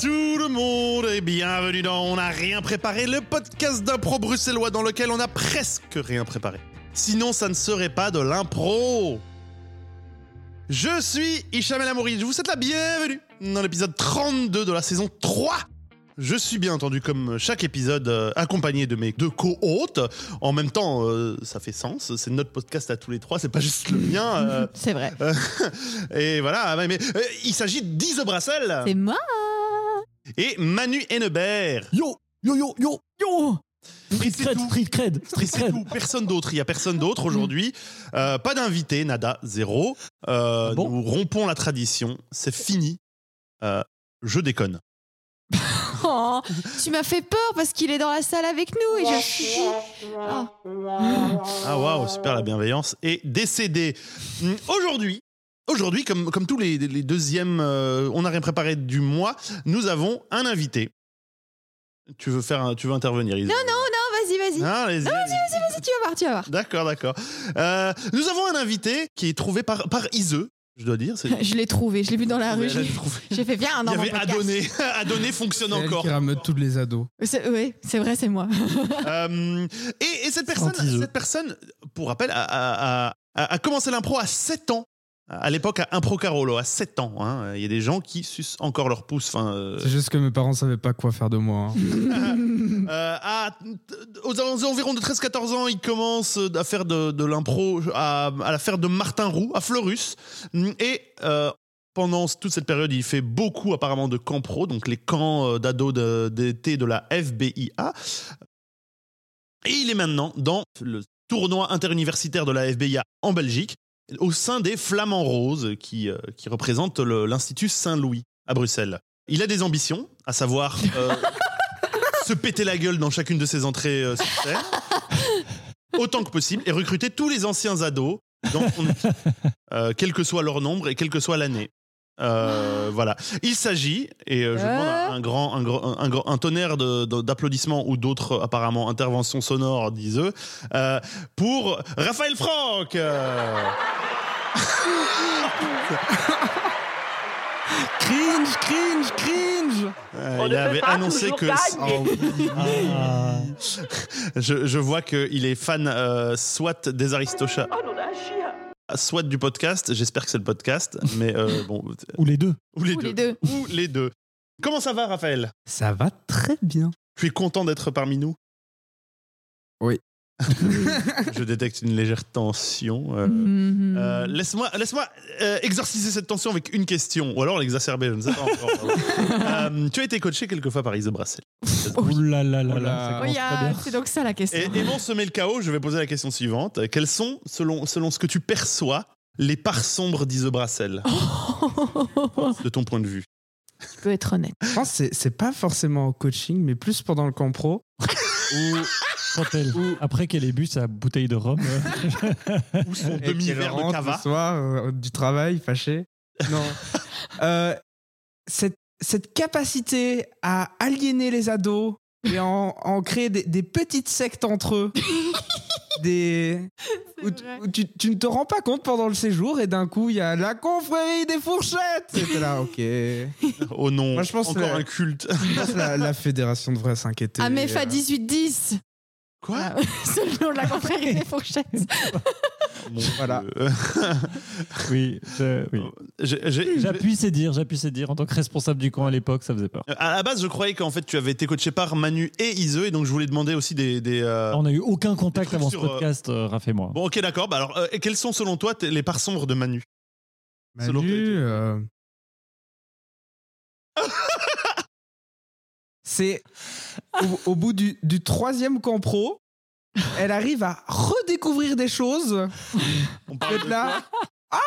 tout le monde et bienvenue dans On n'a rien préparé, le podcast d'impro bruxellois dans lequel on a presque rien préparé. Sinon, ça ne serait pas de l'impro. Je suis Hicham El Amouri, je vous souhaite la bienvenue dans l'épisode 32 de la saison 3 je suis bien entendu, comme chaque épisode, euh, accompagné de mes deux co-hôtes. En même temps, euh, ça fait sens. C'est notre podcast à tous les trois, c'est pas juste le mien. euh, C'est vrai. et voilà, mais, mais, euh, il s'agit d'Ise Brassel C'est moi. Et Manu Hennebert. Yo, yo, yo, yo, yo Street cred, street cred, Et street cred. tout, personne d'autre. Il y a personne d'autre aujourd'hui. Euh, pas d'invité, nada, zéro. Euh, Ah bon nous rompons la tradition. C'est fini. Euh, je déconne. Oh, tu m'as fait peur parce qu'il est dans la salle avec nous et je suis. Oh. Ah waouh, super la bienveillance. Et décédé. Hum, Aujourd'hui, aujourd'hui, comme, comme tous les, les deuxièmes, euh, on n'a rien préparé du mois, nous avons un invité. Tu veux faire, un- tu veux intervenir Isa Non, non, non, vas-y, vas-y. Ah, allez-y, allez-y. Vas-y, tu vas voir, tu vas voir. D'accord, d'accord. Euh, nous avons un invité qui est trouvé par, par Iseux, je dois dire. Je l'ai trouvé, je l'ai vu dans la rue. J'ai trouvé. j'ai fait bien un Il y an. avait Adonné. Adonné fonctionne elle encore. qui rameute tous les ados. Oui, c'est vrai, c'est moi. Euh, et, et cette personne, cette personne, pour rappel, a, a- a- a- a commencé l'impro à 7 ans. À l'époque, à Impro Carolo, à 7 ans. hein. Il y a des gens qui sucent encore leur pouce. Enfin, euh, C'est juste que mes parents savaient pas quoi faire de moi. hein. euh, à- aux environs de 13-14 ans, il commence à faire de, de l'impro, à, à la faire de Martin Roux, à Fleurus. Et euh, pendant toute cette période, il fait beaucoup apparemment de camps pro, donc les camps d'ados de- d'été de la FBIA. Et il est maintenant dans le tournoi interuniversitaire de la FBIA en Belgique, au sein des Flamands Roses, qui, euh, qui l'Institut Saint-Louis à Bruxelles. Il a des ambitions, à savoir euh, se péter la gueule dans chacune de ses entrées euh, sur scène, autant que possible, et recruter tous les anciens ados dans son équipe, euh, quel que soit leur nombre et quelle que soit l'année. Euh, voilà. Il s'agit, et euh, je Euh. demande un, un grand, un, grand- un, grand- un tonnerre de- de- d'applaudissements ou d'autres apparemment interventions sonores, disent-eux, euh, pour Raphaël Franck. Cringe, cringe, cringe euh, il avait annoncé que Ah, je, je vois qu'il est fan euh, soit des Aristochats, soit du podcast. J'espère que c'est le podcast, mais euh, bon, ou les deux. ou les Ou deux. les deux. Ou les deux. Comment ça va, Raphaël? Ça va très bien. Tu es content d'être parmi nous? Oui. Je détecte une légère tension. euh. Mhm. Euh, laisse-moi laisse-moi euh, exorciser cette tension avec une question, ou alors l'exacerber, je ne sais pas encore. Euh, tu as été coaché quelquefois par Ise Brassel. Ouh là là là Oh là, Oh. C'est donc ça la question. Et, et pour semer le chaos, je vais poser la question suivante. Quels sont, selon, selon ce que tu perçois, les parts sombres d'Ise Brassel, de ton point de vue? Tu peux être honnête. Je pense que c'est- c'est pas forcément au coaching, mais plus pendant le camp pro. où Quand elle, après qu'elle ait bu sa bouteille de rhum, euh, Ou son demi-verre de cava le soir euh, du travail, fâché. Non. Euh, cette, cette capacité à aliéner les ados et en, en créer des, des petites sectes entre eux. des où, tu- où tu, tu ne te rends pas compte pendant le séjour et d'un coup il y a la confrérie des fourchettes c'était là ok Oh non, Moi, je pense encore que- un culte. pense la, la fédération devrait s'inquiéter Amefa euh, 1810. Quoi Ah, C'est le nom de la confrérie des fourchettes. Mon Voilà. Oui, oui. J'appuie c'est dire, j'appuie c'est dire. En tant que responsable du camp à l'époque, ça faisait peur. À la base, je croyais qu'en fait, tu avais été coaché par Manu et Ise, et donc je voulais demander aussi des. des, euh, On n'a eu aucun contact avant ce sur, euh, podcast, euh, Raph et moi. Bon, ok, d'accord. Bah alors, euh, et sont selon toi les parts sombres de Manu? Selon Manu, tes- euh, c'est au, au bout du, du troisième camp pro, elle arrive à redécouvrir des choses. On parle Être de là. Ah,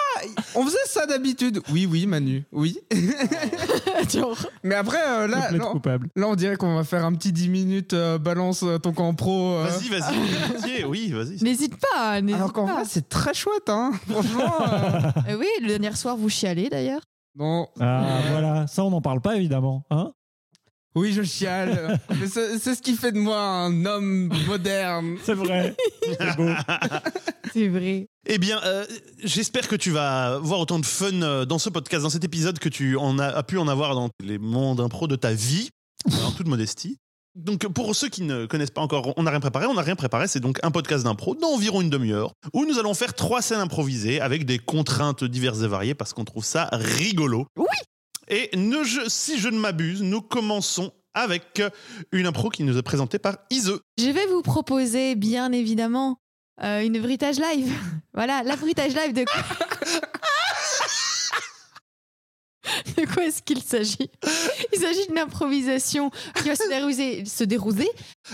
on faisait ça d'habitude. Oui, oui, Manu, oui. Mais après, euh, là, là, coupable. là, on dirait qu'on va faire un petit 10 minutes euh, balance euh, ton camp pro. euh. Vas-y, vas-y, oui, vas-y. N'hésite pas, n'hésite Alors qu'en pas. vrai, c'est très chouette, hein. Franchement. oui, le dernier soir, vous chialez d'ailleurs. Non. Ah voilà, ça on n'en parle pas évidemment. Hein Oui, je chiale. Mais c'est c'est ce qui fait de moi un homme moderne. C'est vrai. C'est beau. C'est vrai. Eh bien, euh, j'espère que tu vas voir autant de fun euh, dans ce podcast, dans cet épisode, que tu en as, as pu en avoir dans les mondes d'impro de ta vie, en toute modestie. Donc, pour ceux qui ne connaissent pas encore, on n'a rien préparé. On n'a rien préparé. C'est donc un podcast d'impro d'environ une demi-heure où nous allons faire trois scènes improvisées avec des contraintes diverses et variées parce qu'on trouve ça rigolo. Oui. Et ne, je- si je ne m'abuse, nous commençons avec une impro qui nous est présentée par Ise. Je vais vous proposer, bien évidemment, euh, une bruitage live. voilà, la bruitage live de quoi De quoi est-ce qu'il s'agit? Il s'agit d'une improvisation qui va se dérouler, se dérouler,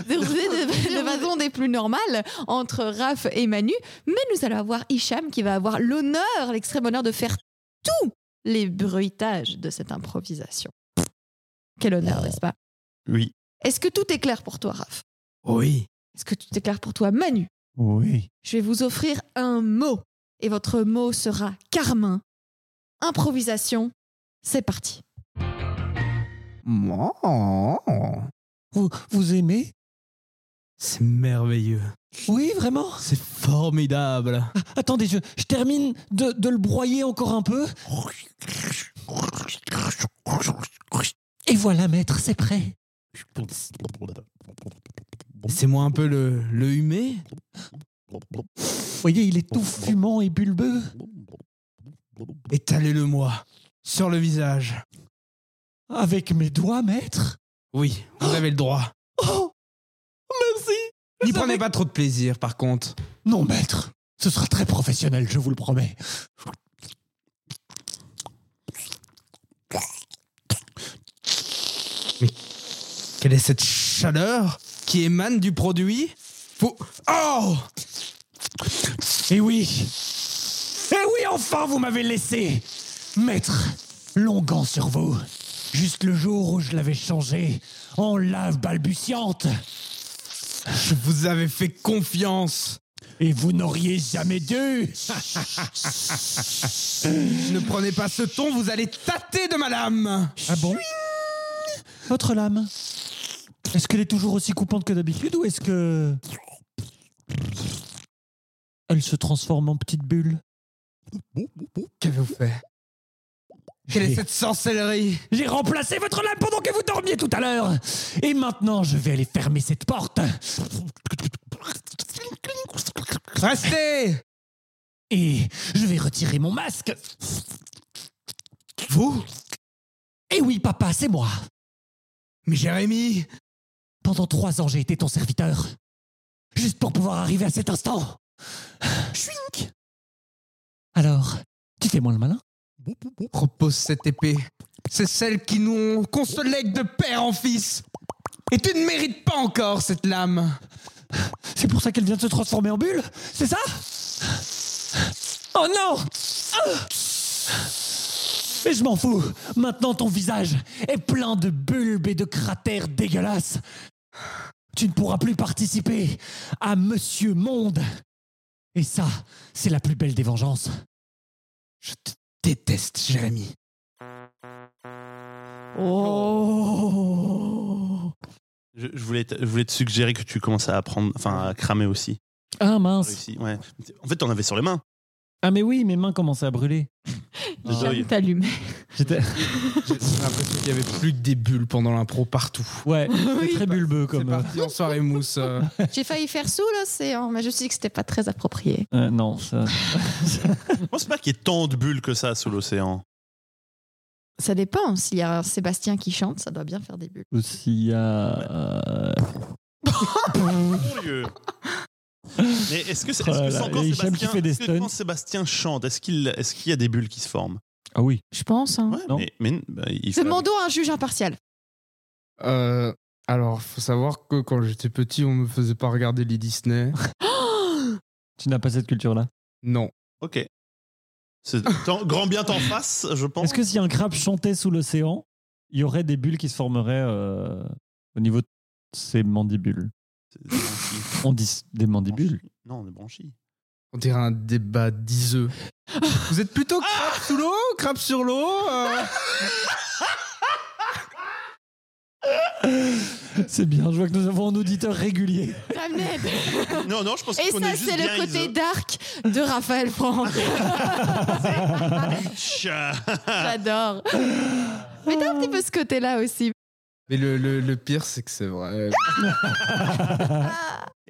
dérouler de, de façon des plus normales entre Raph et Manu. Mais nous allons avoir Hicham qui va avoir l'honneur, l'extrême honneur de faire tous les bruitages de cette improvisation. Quel honneur, n'est-ce pas? Oui. Est-ce que tout est clair pour toi, Raph? Oui. Est-ce que tout est clair pour toi, Manu? Oui. Je vais vous offrir un mot. Et votre mot sera Carmin. Improvisation. C'est parti. Vous, vous aimez? C'est merveilleux. Oui, vraiment? C'est formidable. Attendez, je, je termine de, de le broyer encore un peu. Et voilà, maître, c'est prêt. C'est moi un peu le, le humé. Vous voyez, il est tout fumant et bulbeux. Étalez-le-moi sur le visage. Avec mes doigts, maître? Oui, vous avez le droit. Oh N'y prenez pas trop de plaisir, par contre. Non, maître. Ce sera très professionnel, je vous le promets. Quelle est cette chaleur qui émane du produit? Vous... Oh Et oui Et oui, enfin, vous m'avez laissé Maître, long gant sur vous. Juste le jour où je l'avais changé en lave balbutiante. Je vous avais fait confiance. Et vous n'auriez jamais dû Ne prenez pas ce ton, vous allez tâter de ma lame. Ah bon Votre lame Est-ce qu'elle est toujours aussi coupante que d'habitude ou est-ce que... Elle se transforme en petite bulle? Qu'avez-vous fait? Quelle est cette sorcellerie? J'ai remplacé votre lame pendant que vous dormiez tout à l'heure. Et maintenant, je vais aller fermer cette porte. Restez! Et je vais retirer mon masque. Vous? Et oui, papa, c'est moi. Mais Jérémy! Pendant trois ans, j'ai été ton serviteur. Juste pour pouvoir arriver à cet instant. Chouink Alors, tu fais moins le malin? Propose cette épée. C'est celle qui nous qu'on se lègue de père en fils. Et tu ne mérites pas encore cette lame. C'est pour ça qu'elle vient de se transformer en bulle C'est ça? Oh non Ah Mais je m'en fous Maintenant, ton visage est plein de bulbes et de cratères dégueulasses. Tu ne pourras plus participer à Monsieur Monde. Et ça, c'est la plus belle des vengeances. Je te déteste, Jérémy. Oh Je, je voulais te, je voulais te suggérer que tu commences à apprendre, enfin à cramer aussi. Ah mince Réussi, ouais. En fait, t'en avais sur les mains. Ah mais oui, mes mains commençaient à brûler. T'allume. J'étais... J'ai l'impression qu'il y avait plus que des bulles pendant l'impro partout. Ouais, c'est très bulbeux C'est comme... euh, parti en soirée mousse. euh. J'ai failli faire sous l'océan, mais je me suis dit que c'était pas très approprié. euh, non, ça... Je pense pas qu'il y ait tant de bulles que ça sous l'océan. Ça dépend. S'il y a Sébastien qui chante, ça doit bien faire des bulles. S'il y a... euh, Mon Dieu. Mais est-ce que que encore Sébastien fait des quand Sébastien chante, est-ce qu'il est-ce qu'il y a des bulles qui se forment? Ah oui. Je pense. Hein. Ouais, Non. mais, mais, bah, il faut- Demandons à un juge impartial. Euh, alors, faut savoir que quand j'étais petit, on me faisait pas regarder les Disney. Tu n'as pas cette culture-là? Non. Ok. Grand bien t'en face, je pense. Est-ce que si un crabe chantait sous l'océan, il y aurait des bulles qui se formeraient euh, au niveau de ses mandibules? On dit des mandibules. Non, des branchies. On dirait un débat d'iseux. Vous êtes plutôt crabe sous l'eau, crabe sur l'eau euh C'est bien, je vois que nous avons un auditeur régulier. Non, non, je pense Et qu'il ça, connaît juste c'est bien le côté dark de Raphaël Franck. J'adore. Mais t'as un petit peu ce côté-là aussi. Mais le, le, le pire, c'est que c'est vrai.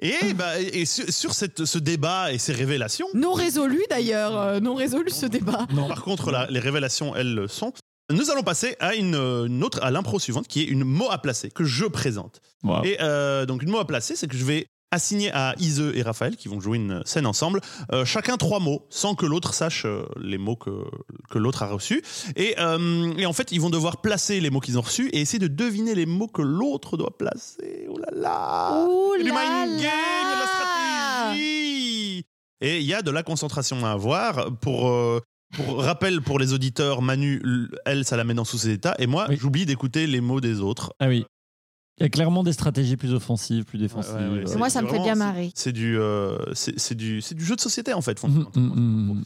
Et, bah, et sur, sur cette, ce débat et ces révélations, Non résolu d'ailleurs, euh, non résolu ce débat. Non. par contre, la- les révélations, elles le sont. Nous allons passer à une, une autre, à l'impro suivante, qui est une mot à placer que je présente. Wow. Et euh, donc, une mot à placer, c'est que je vais assigner à Ise et Raphaël, qui vont jouer une scène ensemble, euh, chacun trois mots, sans que l'autre sache euh, les mots que, que l'autre a reçus. Et, euh, et en fait, ils vont devoir placer les mots qu'ils ont reçus et essayer de deviner les mots que l'autre doit placer. Oh là là Ouh Il y a du là mind game, a de la là. stratégie Et il y a de la concentration à avoir. Pour, euh, pour rappel pour les auditeurs, Manu, elle, ça la met dans sous ses états. Et moi, Oui. j'oublie d'écouter les mots des autres. Ah oui. Il y a clairement des stratégies plus offensives, plus défensives. Ouais, ouais, ouais. Euh, Moi, ça me fait bien marrer. C'est du, euh, c'est du, c'est du jeu de société en fait. fondamentalement. hum, hum.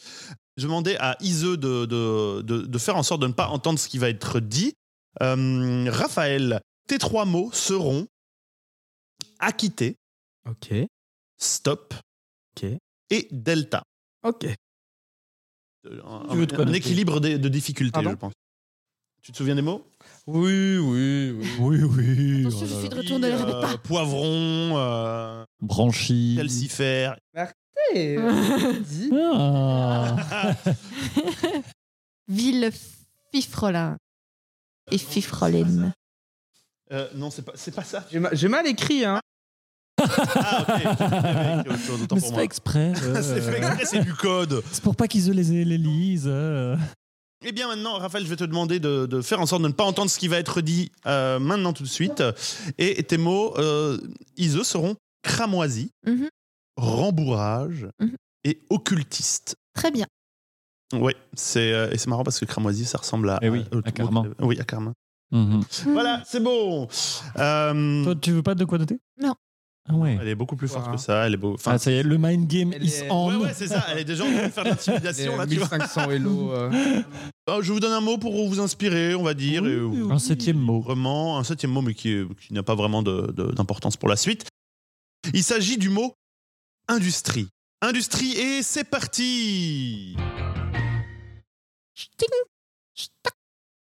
Je demandais à Ise de, de, de, de faire en sorte de ne pas entendre ce qui va être dit. Euh, Raphaël, tes trois mots seront acquitté, Ok. stop Ok. et delta. Ok. Un, un noter équilibre de, de difficulté, Pardon je pense. Tu te souviens des mots? Oui, oui, oui. Oui, oui. Attention, je suis de retour, ne les répète pas. Euh, Poivron, euh, Branchi. calcifère. Eh, dis. Ah. Ville Fifrelin. Et Fifrelin. Euh, non, c'est pas, c'est pas ça. J'ai ma- j'ai mal écrit, hein. Ah, ok. Avec autre chose, autant Mais pour c'est fait exprès. euh, C'est fait exprès, c'est du code. C'est pour pas qu'ils les, les lisent. Euh. Eh bien maintenant, Raphaël, je vais te demander de, de faire en sorte de ne pas entendre ce qui va être dit euh, maintenant tout de suite. Et tes mots, euh, Ise, seront cramoisi, Mhm. rembourrage Mhm. et occultiste. Très bien. Ouais, c'est euh, et c'est marrant parce que cramoisi, ça ressemble à. Eh oui, au- à Carmin. Oui, à Carmin. Voilà, c'est bon. Euh, Toi, tu veux pas de quoi noter? Non. Ah ouais. elle est beaucoup plus forte Wow. que ça. Elle est beau. Enfin, Ah, ça y est, le mind game Elle is est- on. ouais, ouais, c'est ça. Elle est déjà en train de faire de l'intimidation là. Les Tu vois. 1500 Hello. euh. Je vous donne un mot pour vous inspirer, on va dire. et, Un septième mot. Vraiment, un septième mot, mais qui, n'a pas vraiment d'importance pour la suite. Il s'agit du mot industrie. Industrie, et c'est parti Sting, stac,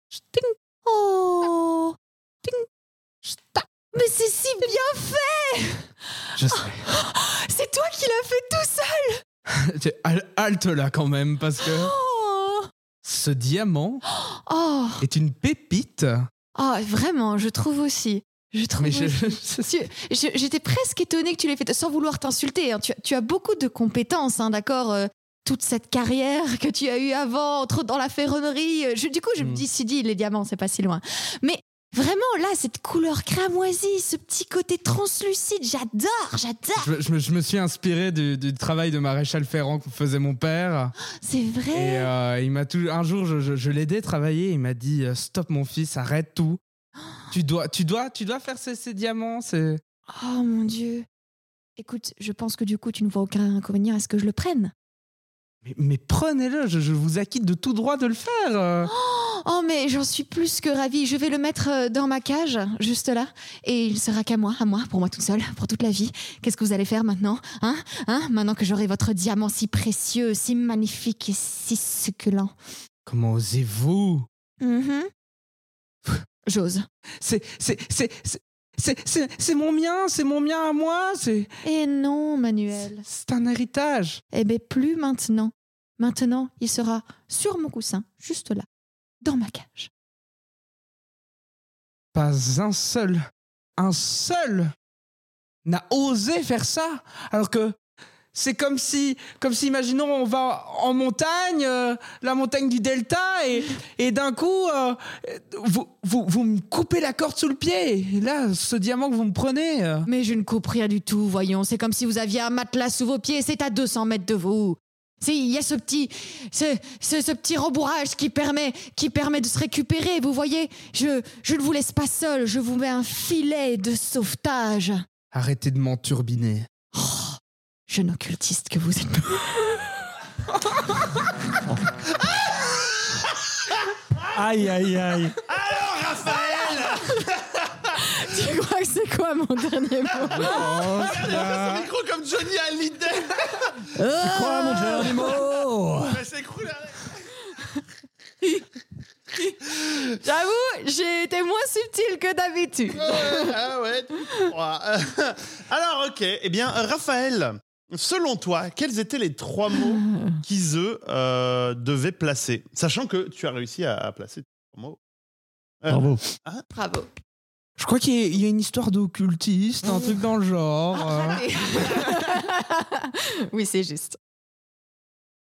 sting. Oh, sting, stac. Mais c'est si bien fait Je sais. C'est toi qui l'as fait tout seul Halte là quand même, parce que Oh, ce diamant oh, est une pépite. oh, vraiment, je trouve aussi. Je trouve J'étais presque étonnée que tu l'aies fait, sans vouloir t'insulter. hein. Tu, tu as beaucoup de compétences, hein, d'accord euh, Toute cette carrière que tu as eue avant, entre dans la ferronnerie. euh, je- du coup, je me Mm. dis, si dit, les diamants, c'est pas si loin. Mais vraiment, là, cette couleur cramoisie, ce petit côté translucide, j'adore, j'adore. je, je me, je me suis inspiré du, du travail de maréchal Ferrand que faisait mon père. C'est vrai. Et euh, il m'a tout, un jour, je, je, l'ai aidé à travailler. Il m'a dit euh, Stop, mon fils, arrête tout. Tu dois, tu dois, tu dois faire ces, ces diamants. C'est Oh mon Dieu. Écoute, je pense que du coup, tu ne vois aucun inconvénient à ce que je le prenne. mais, mais prenez-le. Je, vous acquitte de tout droit de le faire. euh. Oh, mais j'en suis plus que ravie. Je vais le mettre euh, dans ma cage, juste là. Et il sera qu'à moi, à moi, pour moi toute seule, pour toute la vie. Qu'est-ce que vous allez faire maintenant Hein Hein Maintenant que j'aurai votre diamant si précieux, si magnifique et si succulent? Comment osez-vous? Mhm. J'ose. C'est, c'est, c'est, c'est, mon mien. C'est mon mien à moi. C'est, Et non, Manuel. c'est un héritage. Eh bien, plus maintenant. Maintenant, il sera sur mon coussin, juste là, dans ma cage. Pas un seul, un seul n'a osé faire ça. Alors que c'est comme si, comme si, imaginons, on va en montagne, euh, la montagne du Delta, et, et d'un coup, euh, vous, vous, vous me coupez la corde sous le pied. Et là, ce diamant que vous me prenez. euh, Mais je ne coupe rien du tout, voyons. C'est comme si vous aviez un matelas sous vos pieds, c'est à 200 mètres de vous. Il y a ce petit, ce, ce, ce petit rembourrage qui permet, qui permet de se récupérer. Vous voyez, je, je ne vous laisse pas seul. Je vous mets un filet de sauvetage. Arrêtez de m'enturbiner. Jeune occultiste que vous êtes. Aïe, aïe, aïe. Alors, Tu crois que c'est quoi mon dernier mot? Oh, Il a fait son micro comme Johnny Hallyday. Quoi, mon dernier mot? Mais c'est cool. J'avoue, j'ai été moins subtil que d'habitude. Ouais, ah ouais. Ouais. Alors, ok. Eh bien, Raphaël, selon toi, quels étaient les trois mots qu'Ise euh, devait placer? Sachant que tu as réussi à, à placer trois mots. Euh, Bravo. Bravo. Je crois qu'il y, a- il y a une histoire d'occultiste, un truc dans le genre. euh. Allez. oui, c'est juste.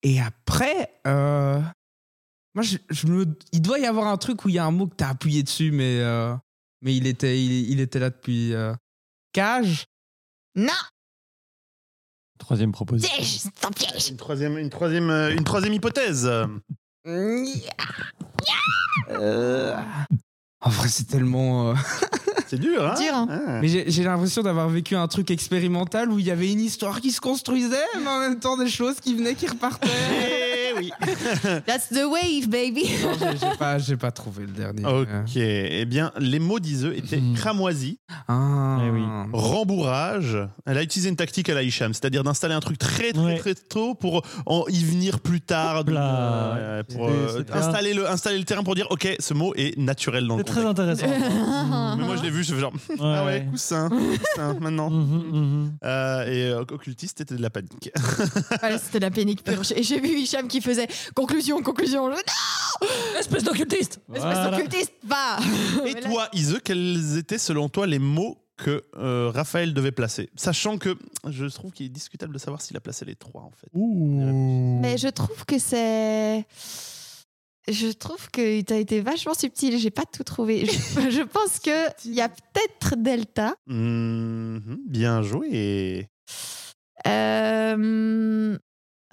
Et après, euh, moi, je, je me, il doit y avoir un truc où il y a un mot que t'as appuyé dessus, mais, euh, mais il, était, il, il était là depuis. euh, Cage Non, Troisième proposition. piège, c'est un piège. Une troisième, une troisième, euh, une troisième hypothèse. Euh, En vrai, c'est tellement. C'est dur, hein Dur, hein. Ah. Mais j'ai l'impression d'avoir vécu un truc expérimental où il y avait une histoire qui se construisait, mais en même temps des choses qui venaient, qui repartaient. Eh oui. That's the wave, baby. J'ai- pas, j'ai pas trouvé le dernier. Ok. Eh bien, les mots d'Ise étaient Mhm. cramoisi, Ah. Eh oui. rembourrage. Elle a utilisé une tactique à la Hicham, c'est-à-dire d'installer un truc très très Ouais. très tôt pour en y venir plus tard. Euh, pour euh, installer, le, installer le terrain pour dire ok, ce mot est naturel dans le C'est très contexte. intéressant. Mais moi je l'ai vu, je fais genre ah ouais, coussin, coussin, maintenant. Mhm, mhm. Euh, et euh, occultiste, c'était de la panique. Ouais, C'était la panique pure. Et j'ai vu Hicham qui faisait conclusion, conclusion. Je- Non, Espèce d'occultiste espèce Voilà. d'occultiste, va. Et Mais là- toi, Ise, quels étaient selon toi les mots que euh, Raphaël devait placer? Sachant que je trouve qu'il est discutable de savoir s'il a placé les trois en fait. Ouh. Mais je trouve que c'est. Je trouve que tu as été vachement subtil. J'ai pas tout trouvé. Je, je pense que il y a peut-être Delta. Mhm, bien joué. Euh,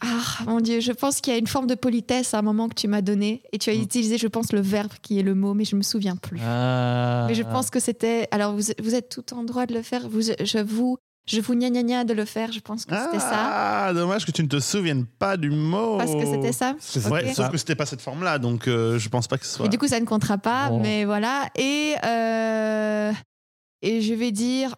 Ah mon dieu, je pense qu'il y a une forme de politesse à un moment que tu m'as donné et tu as Mm. utilisé, je pense, le verbe qui est le mot, mais je me souviens plus. Ah. Mais je pense que c'était. Alors vous, vous êtes tout en droit de le faire. Vous, je vous, je vous gna gna gna de le faire. Je pense que c'était ça. Ah, dommage que tu ne te souviennes pas du mot. Parce que c'était ça. C'est sauf que c'était pas cette forme-là, donc euh, je pense pas que ce soit. Et du coup, ça ne comptera pas, mais voilà. Et, euh, et je vais dire.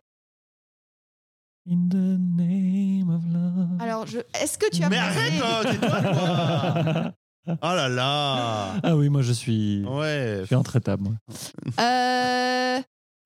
In the name of love. Alors, je... est-ce que tu as. Mais arrête, oh, tais-toi, toi. Oh là là. Ah oui, moi je suis, Ouais. je suis intraitable. moi. Euh,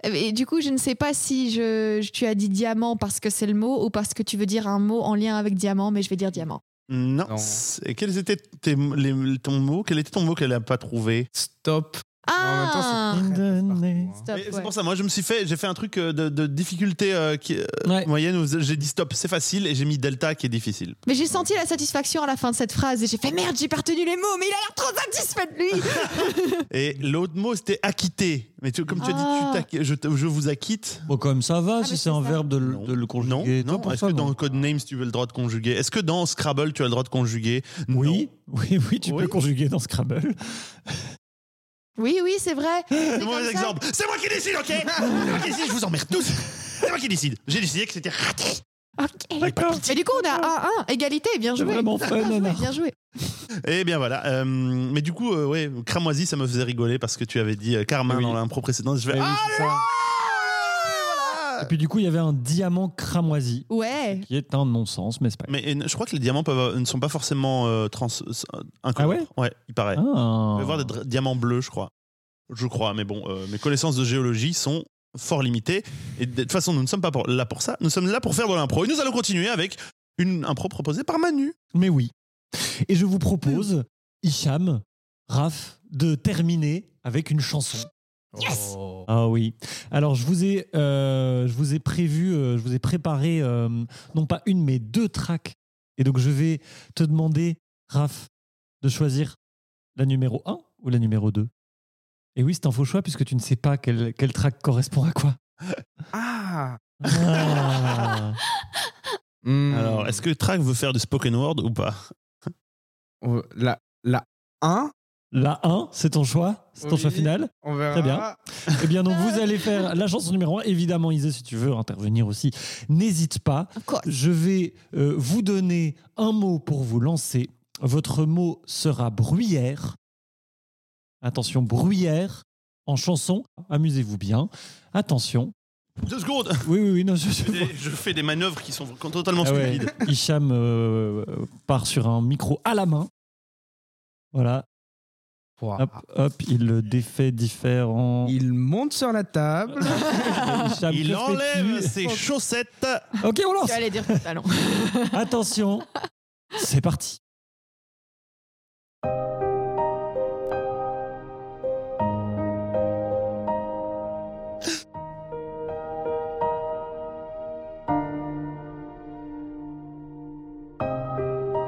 Et du coup, je ne sais pas si je... tu as dit diamant parce que c'est le mot ou parce que tu veux dire un mot en lien avec diamant, mais je vais dire diamant. Non. Non. Et quels étaient tes, les- ton mot? Quel était ton mot qu'elle n'a pas trouvé? Stop. En même temps, c'est Ah hein. C'est ouais. pour ça, moi je me suis fait, j'ai fait un truc euh, de, de difficulté euh, qui, euh, Ouais. moyenne où j'ai dit stop, c'est facile, et j'ai mis delta qui est difficile. Mais j'ai senti la satisfaction à la fin de cette phrase et j'ai fait merde, j'ai pas retenu les mots, mais il a l'air trop satisfait de lui. Et l'autre mot c'était acquitter. Mais tu, comme tu as dit, Ah. tu je, vous acquitte. Bon, comme ça va, Ah, si c'est un ça. verbe de, le- Non. de le Non, conjuguer. Non. pour Est-ce que dans non. Codenames tu veux le droit de conjuguer Est-ce que dans Scrabble tu as le droit de conjuguer? Oui, oui, oui, tu Oui. peux conjuguer dans Scrabble. Oui, oui, c'est vrai. C'est. Mauvais ça. exemple. C'est moi qui décide, ok? C'est moi qui décide, je vous emmerde tous. C'est moi qui décide. J'ai décidé que c'était raté. Ok. D'accord. Et du coup, on a 1-1, égalité, bien C'est joué. vraiment fun, Anna. Bien joué. Eh bien voilà. Euh, mais du coup, euh, ouais, cramoisi, ça me faisait rigoler parce que tu avais dit euh, Carmin Oui. dans l'impro précédente. Je fais Eh oui, Ah c'est ça. Et puis du coup, il y avait un diamant cramoisi, Ouais. qui est un non-sens, mais c'est pas grave. Mais je crois que les diamants peuvent, ne sont pas forcément euh, trans, euh, incolores. Ah ouais? Ouais, il paraît. Ah. On peut voir des diamants bleus, je crois. Je crois, mais bon, euh, mes connaissances de géologie sont fort limitées. Et de toute façon, nous ne sommes pas pour- là pour ça. Nous sommes là pour faire de l'impro. Et nous allons continuer avec une impro proposée par Manu. Mais oui. Et je vous propose, Hicham, Raph, de terminer avec une chanson. Yes Oh. Ah oui. Alors je vous ai, euh, je vous ai prévu, euh, je vous ai préparé euh, non pas une mais deux tracks. Et donc je vais te demander, Raph, de choisir la numéro 1 ou la numéro 2. Et oui, c'est un faux choix puisque tu ne sais pas quel, quel track correspond à quoi. Ah. Ah. Hmm. Alors, est-ce que Track veut faire du spoken word ou pas? Oh, La, la 1, La 1, c'est ton choix C'est ton Oui. choix final on verra. Très bien. Eh bien, donc vous allez faire la chanson numéro 1. Évidemment, Isa, si tu veux intervenir aussi, n'hésite pas. Je vais euh, vous donner un mot pour vous lancer. Votre mot sera bruyère. Attention, bruyère. en chanson. Amusez-vous bien. Attention. Deux secondes. Oui, oui, oui. Non, je, Je fais des- je fais des manœuvres qui sont totalement Ah ouais. stupides. Hicham euh, part sur un micro à la main. Voilà. Hop, hop, il le défait différent. Il monte sur la table. Il enlève ses chaussettes. Ok, on lance. Tu allais dire. Attention. C'est parti.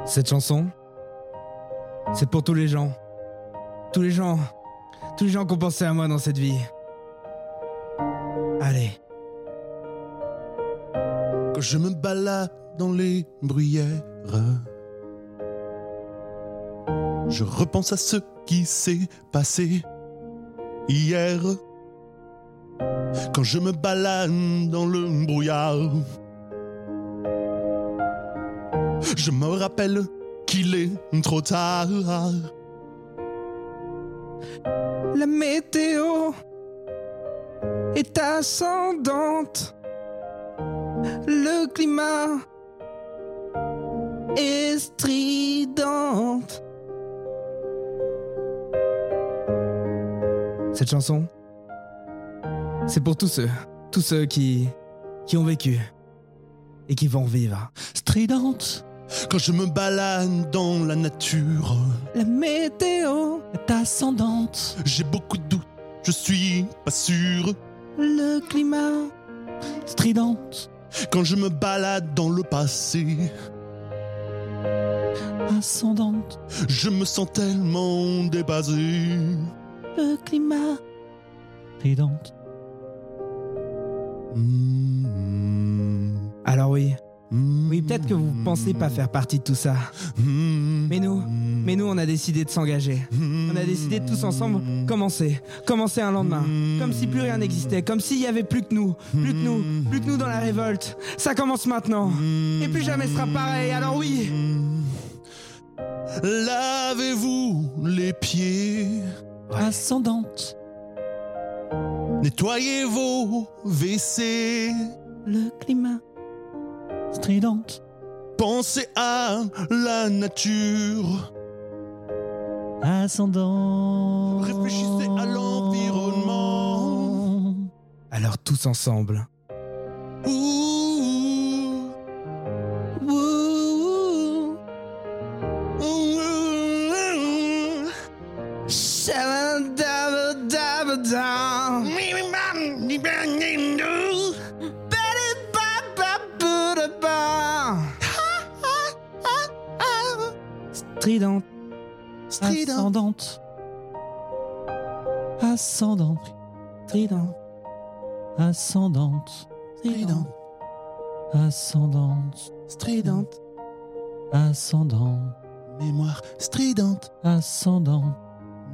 Cette chanson, c'est pour tous les gens. Tous les gens. Tous les gens qui ont pensé à moi dans cette vie. Allez. Quand je me balade dans les bruyères, je repense à ce qui s'est passé hier. Quand je me balade dans le brouillard, je me rappelle qu'il est trop tard. Météo est ascendante. Le climat est stridente. Cette chanson, c'est pour tous ceux, tous ceux qui, qui ont vécu et qui vont vivre. Stridente Quand je me balade dans la nature, La météo, est ascendante. j'ai beaucoup de doutes, je suis pas sûr. le climat, Stridente. Quand je me balade dans le passé, Ascendante. je me sens tellement dépassé. le climat. Stridente. Mmh. Alors oui, Mmh. oui, peut-être que vous pensez pas faire partie de tout ça. Mmh. Mais nous, mais nous, on a décidé de s'engager. On a décidé de tous ensemble commencer, commencer un lendemain, comme si plus rien n'existait, comme s'il y avait plus que nous, plus que nous, plus que nous dans la révolte. Ça commence maintenant, et plus jamais ce sera pareil. Alors oui, Lavez-vous les pieds, Ascendante. nettoyez vos WC, le climat. Stridente. pensez à la nature, Ascendant. Réfléchissez à l'environnement. Alors tous ensemble. Ascendante. Strident. Ascendante. Stridente. Ascendant. Mémoire stridente. Ascendant.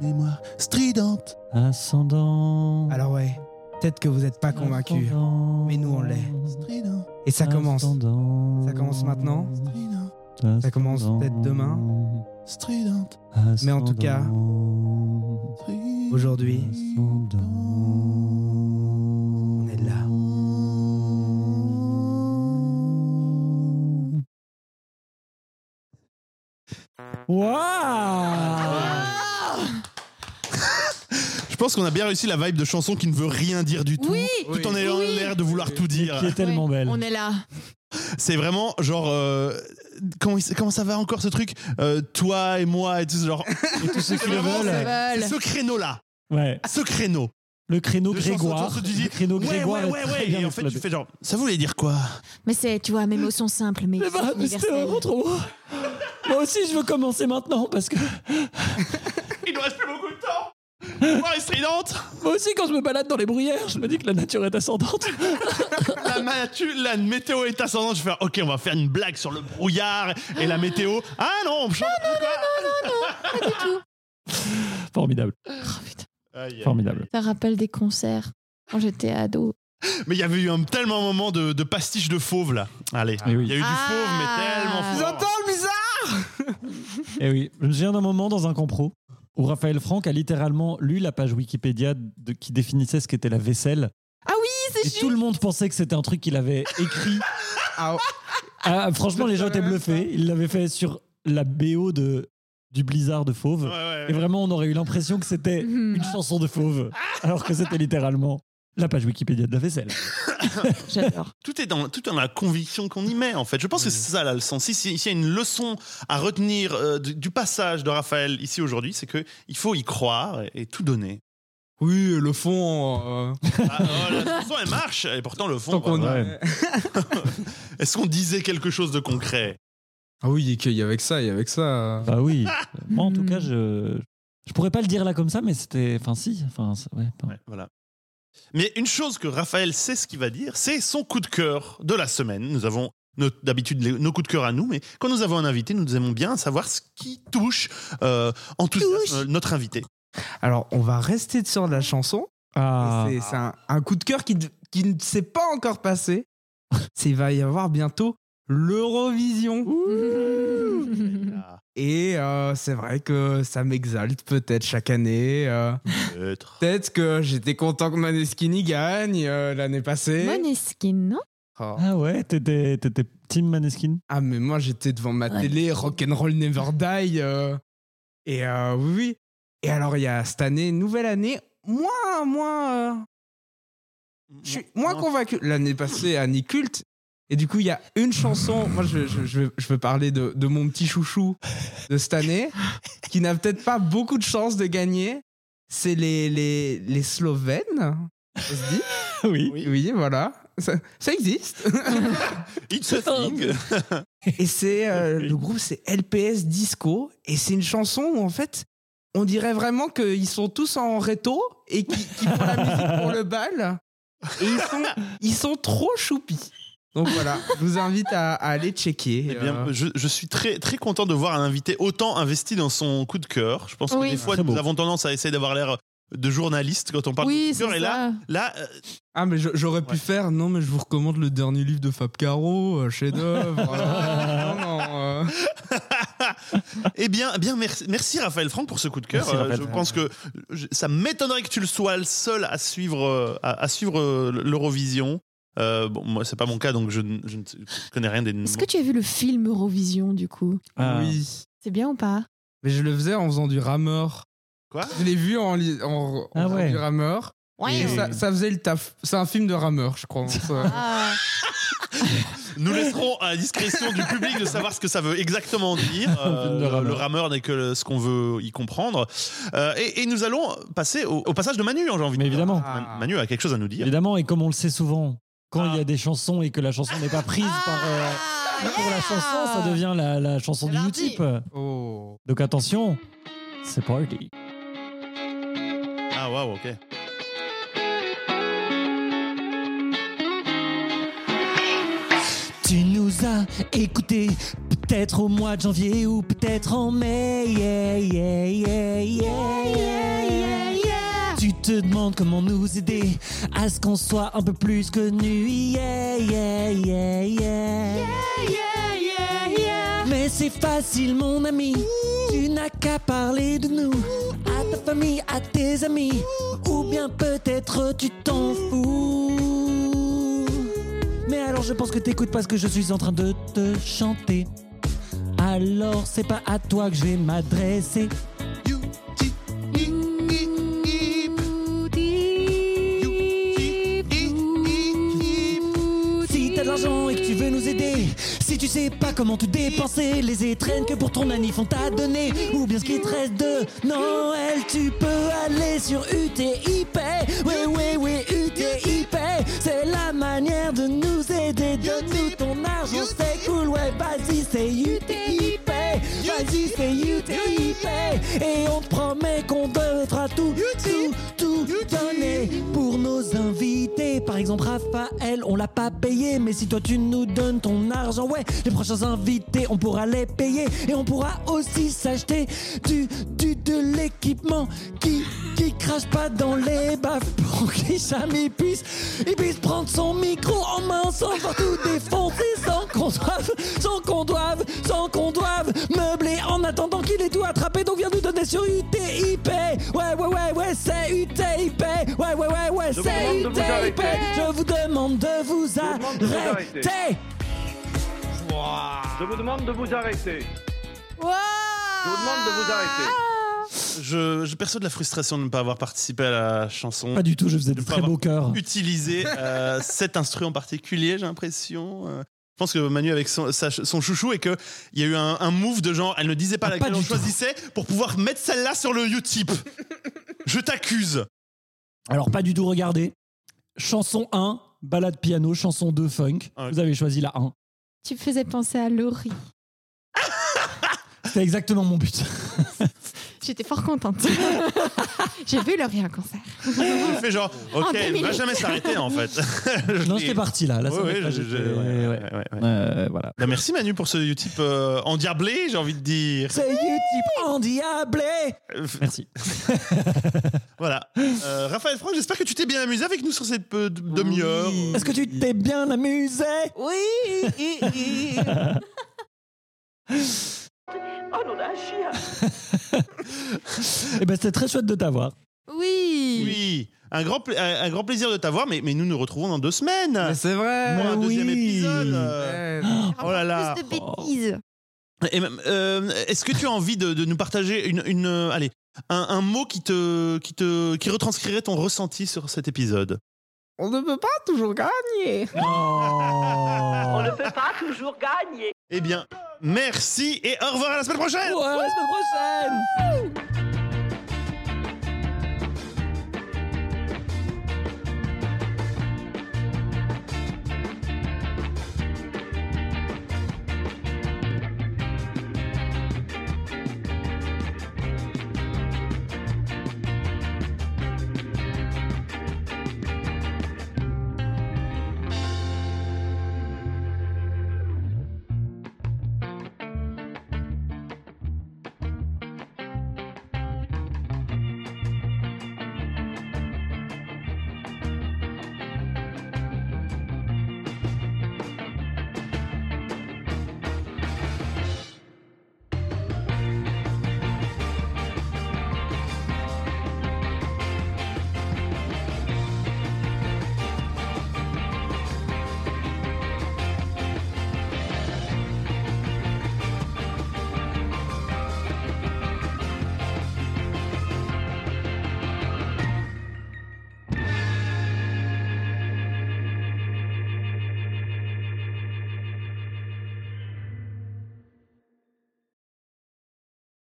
Mémoire stridente. Ascendant. Alors ouais, peut-être que vous n'êtes pas convaincus. Ascendant. mais nous, on l'est. Et ça commence. Ascendant. Ça commence maintenant. Ça commence peut-être demain. Stridente. Mais en tout cas. Aujourd'hui, pense qu'on a bien réussi la vibe de chanson qui ne veut rien dire du tout. Oui Tout en ayant Oui. l'air de vouloir tout dire. Qui est tellement Ouais, belle. On est là. C'est vraiment genre. euh, comment, il- comment ça va encore ce truc? Euh, Toi et moi et tout ce genre. Et tous ceux qui le Vraiment, veulent. C'est Veulent. ce créneau-là. Ouais. Ce créneau. Le créneau De chansons, Grégoire. tu dis, Le créneau Ouais, Grégoire. ouais, est ouais, très ouais. bien Et en fait, tu exploité. fais genre. Ça voulait dire quoi? Mais c'est, tu vois, mes mots sont simples, mais Eh ben, c'était vraiment trop beau. Moi aussi, je veux commencer maintenant parce que Il nous reste plus beaucoup de temps. Mémoire est stridente. moi aussi, quand je me balade dans les bruyères, je me dis que la nature est ascendante. La, matu- la météo est ascendante. Je vais faire Ok, on va faire une blague sur le brouillard et la météo. Ah non, on change. Formidable, Aïe, aïe. formidable. Ça rappelle des concerts quand j'étais ado. Mais il y avait eu un tellement moment de, de pastiche de fauve là. Allez, Eh oui. il y a eu du Ah. fauve, mais tellement Vous fort. entendez le bizarre Et Eh oui, je me souviens d'un moment dans un compro où Raphaël Franck a littéralement lu la page Wikipédia de- qui définissait ce qu'était la vaisselle. Ah oui, c'est Et tout le monde pensait que c'était un truc qu'il avait écrit. Ah, Ah, franchement, les gens étaient bluffés. Il l'avait fait sur la BO de, du Blizzard de Fauve. Ouais, ouais, Et vraiment, on aurait eu l'impression que c'était une chanson de Fauve, alors que c'était littéralement la page Wikipédia de la vaisselle. J'adore. Tout est dans, tout est dans la conviction qu'on y met, en fait. Je pense que c'est ça la leçon. Si, si- s'il y a une leçon à retenir euh, du, du passage de Raphaël ici aujourd'hui, c'est qu'il faut y croire et, et tout donner. oui, le fond. euh, Ah, oh, la chanson, elle marche, et pourtant le fond. bah, ouais. Est-ce qu'on disait quelque chose de concret? Ah oui, qu'il y avait que ça, il y avait que ça. Bah oui. Moi, en tout cas, je. Je pourrais pas le dire là comme ça, mais c'était. Enfin, si. Enfin. Ouais, voilà. Mais une chose que Raphaël sait ce qu'il va dire, c'est son coup de cœur de la semaine. Nous avons d'habitude nos coups de cœur à nous, mais quand nous avons un invité, nous aimons bien savoir ce qui touche euh, enthousiasme notre invité. Alors, on va rester sur la chanson. Ah. C'est un, un coup de cœur qui, qui ne s'est pas encore passé. Il va y avoir bientôt l'Eurovision. Et euh, c'est vrai que ça m'exalte peut-être chaque année. euh, peut-être. peut-être que j'étais content que Maneskin y gagne euh, l'année passée. Moneskin, non? Oh. Ah ouais, t'étais t'étais Team Maneskin? Ah, mais moi j'étais devant ma Ouais. télé, Rock'n'Roll Never Die. euh, et euh, oui, oui. Et alors, il y a cette année, nouvelle année, moins, moins. euh, je suis moins Non. convaincu. L'année passée, année culte. Et du coup, il y a une chanson. Moi, je, je, je, veux- je veux parler de, de mon petit chouchou de cette année, qui n'a peut-être pas beaucoup de chances de gagner. C'est les, les, les Slovènes. Ça se dit Oui. Oui. Oui, voilà. Ça, ça existe. It's a thing. Et c'est euh, le groupe, c'est LPS Disco. Et c'est une chanson où, en fait, on dirait vraiment qu'ils sont tous en réto et qui, qui font la musique pour le bal. Et ils sont, ils sont trop choupis. Donc voilà, je vous invite à, à aller checker. Eh bien, Euh, je, je suis très, très content de voir un invité autant investi dans son coup de cœur. Je pense que Oui. des fois, nous beau. avons tendance à essayer d'avoir l'air de journaliste quand on parle de Oui, cœur. Et là, ça. là euh, Ah, mais j'aurais pu Ouais. faire. Non, mais je vous recommande le dernier livre de Fab Caro, euh, chef-d'œuvre. euh, non, non. euh. eh bien, eh bien merci, merci Raphaël Franck pour ce coup de cœur. Merci, Euh, je pense que je- ça m'étonnerait que tu le sois le seul à suivre, à, à suivre l'Eurovision. Euh, bon, moi, c'est pas mon cas, donc je, ne- je ne connais rien des. Est-ce que tu as vu le film Eurovision du coup? Ah. Oui. C'est bien ou pas? Mais je le faisais en faisant du rameur. Quoi? Je l'ai vu en, li- en, en Ah faisant ouais. du rameur. Ouais. Et ça, ça faisait le taf. C'est un film de rameur, je crois. Ça- Ah, Nous laisserons à la discrétion du public de savoir ce que ça veut exactement dire. Euh, le rameur n'est que ce qu'on veut y comprendre. Euh, et, et nous allons passer au, au passage de Manu, hein, j'ai envie Mais de dire. évidemment. Man- Manu a quelque chose à nous dire. Évidemment, et comme on le sait souvent, quand il y Ah. a des chansons et que la chanson n'est pas prise par, euh, pour la chanson, ça devient la, la chanson C'est du. Utip. Oh. Donc attention, c'est party. Ah, waouh, ok. Tu nous as écoutés peut-être au mois de janvier ou peut-être en mai. Yeah, yeah, te demandes comment nous aider à ce qu'on soit un peu plus connus. Yeah, yeah, yeah, yeah. Mais c'est facile, mon ami. Tu n'as qu'à parler de nous à ta famille, à tes amis, ou bien peut-être tu t'en fous. Mais alors je pense que t'écoutes parce que je suis en train de te chanter. Alors c'est pas à toi que je vais m'adresser. Tu sais pas comment tout dépenser, les étrennes que pour ton anniv on t'a donné, ou bien ce qui te reste de Noël, tu peux aller sur UTIP. Oui, oui, oui, UTIP, c'est la manière de nous aider. Donne-nous ton argent, c'est cool, ouais, vas-y, c'est UTIP. Vas-y, c'est UTIP. Et on promet qu'on devra tout, tout, tout donner pour nos invités. Par exemple, Raphaël, on l'a pas payé, mais si toi tu nous donnes ton argent, ouais, les prochains invités, on pourra les payer et on pourra aussi s'acheter du, du, de l'équipement qui, qui crache pas dans les baffes pour qu'il jamais puisse, il puisse prendre son micro en main sans tout défoncer, sans qu'on doive, sans qu'on doive, sans qu'on doive meubler en attendant qu'il ait tout attrapé. Donc viens nous donner sur UTIP. Ouais, ouais, ouais, ouais, c'est UTIP. De vous arrêter. Je vous demande de vous demande de vous arrêter. Je vous demande de vous arrêter. Je vous demande de vous arrêter. Je, je perçois de la frustration de ne pas avoir participé à la chanson. Pas du tout, je faisais de très beaux cœurs. Utiliser euh, cet instrument en particulier, j'ai l'impression. euh. Je pense que Manu avec son, sa- son chouchou et qu'il y a eu un, un move de genre, elle ne disait pas Ah, laquelle pas on choisissait pour pouvoir mettre celle-là sur le Utip. Je t'accuse. Alors, pas du tout, regardez. Chanson 1, balade piano. Chanson 2, funk. Ouais. Vous avez choisi la 1. Tu me faisais penser à Laurie. C'était exactement mon but. J'étais fort contente. J'ai vu Laurie en concert. Il fait genre, ok, elle va jamais s'arrêter en fait. Je non, j'étais parti là. là Ouais, ouais, je- je- ouais. Euh, voilà. Bah, merci Manu pour ce Utip euh, endiablé, j'ai envie de dire. C'est Utip endiablé. Euh, Merci. Voilà. Euh, Raphaël Franck, j'espère que tu t'es bien amusé avec nous sur cette euh, demi-heure. Est-ce que tu t'es bien amusé? Oui. Oh non, un chien Eh ben, c'était très chouette de t'avoir. Oui. Oui, un grand, pla- un un grand plaisir de t'avoir, mais, mais nous nous retrouvons dans deux semaines Mais c'est vrai. pour un Mais deuxième oui. épisode. euh. Ouais. Oh là là. Plus de bêtises. Et même, euh, Est-ce que tu as envie de, de nous partager une, une, euh, allez, un, un mot qui te, qui te, qui retranscrirait ton ressenti sur cet épisode On ne peut pas toujours gagner. On Oh. ne peut pas toujours gagner Eh bien, merci et au revoir à la semaine prochaine. Ouais, à la semaine prochaine